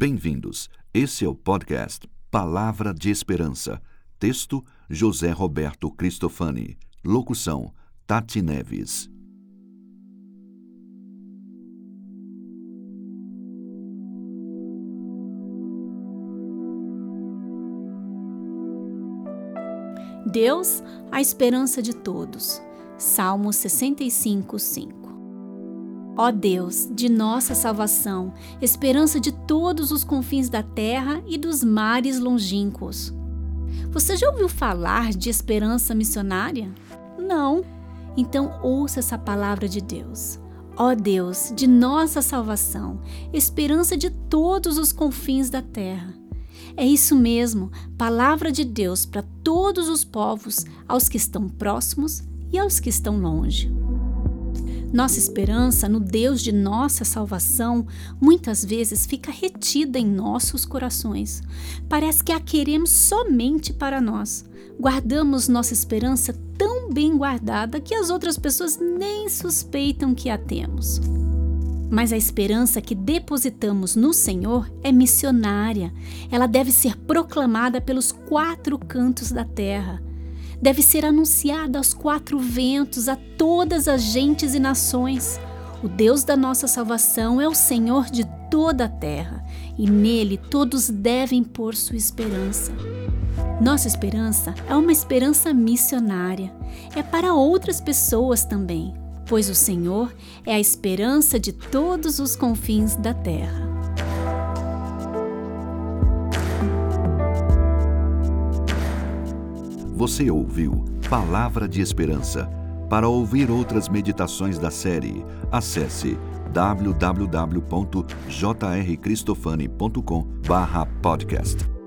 Bem-vindos. Esse é o podcast Palavra de Esperança. Texto: José Roberto Cristofani. Locução: Tati Neves. Deus, a esperança de todos. Salmo 65, 5. Ó Deus, de nossa salvação, esperança de todos os confins da terra e dos mares longínquos. Você já ouviu falar de esperança missionária? Não? Então ouça essa palavra de Deus. Ó Deus, de nossa salvação, esperança de todos os confins da terra. É isso mesmo, palavra de Deus para todos os povos, aos que estão próximos e aos que estão longe. Nossa esperança no Deus de nossa salvação muitas vezes fica retida em nossos corações. Parece que a queremos somente para nós. Guardamos nossa esperança tão bem guardada que as outras pessoas nem suspeitam que a temos. Mas a esperança que depositamos no Senhor é missionária. Ela deve ser proclamada pelos quatro cantos da terra deve ser anunciada aos quatro ventos, a todas as gentes e nações. O Deus da nossa salvação é o Senhor de toda a terra, e nele todos devem pôr sua esperança. Nossa esperança é uma esperança missionária, é para outras pessoas também, pois o Senhor é a esperança de todos os confins da terra. Você ouviu Palavra de Esperança. Para ouvir outras meditações da série, acesse www.jrcristofani.com/podcast.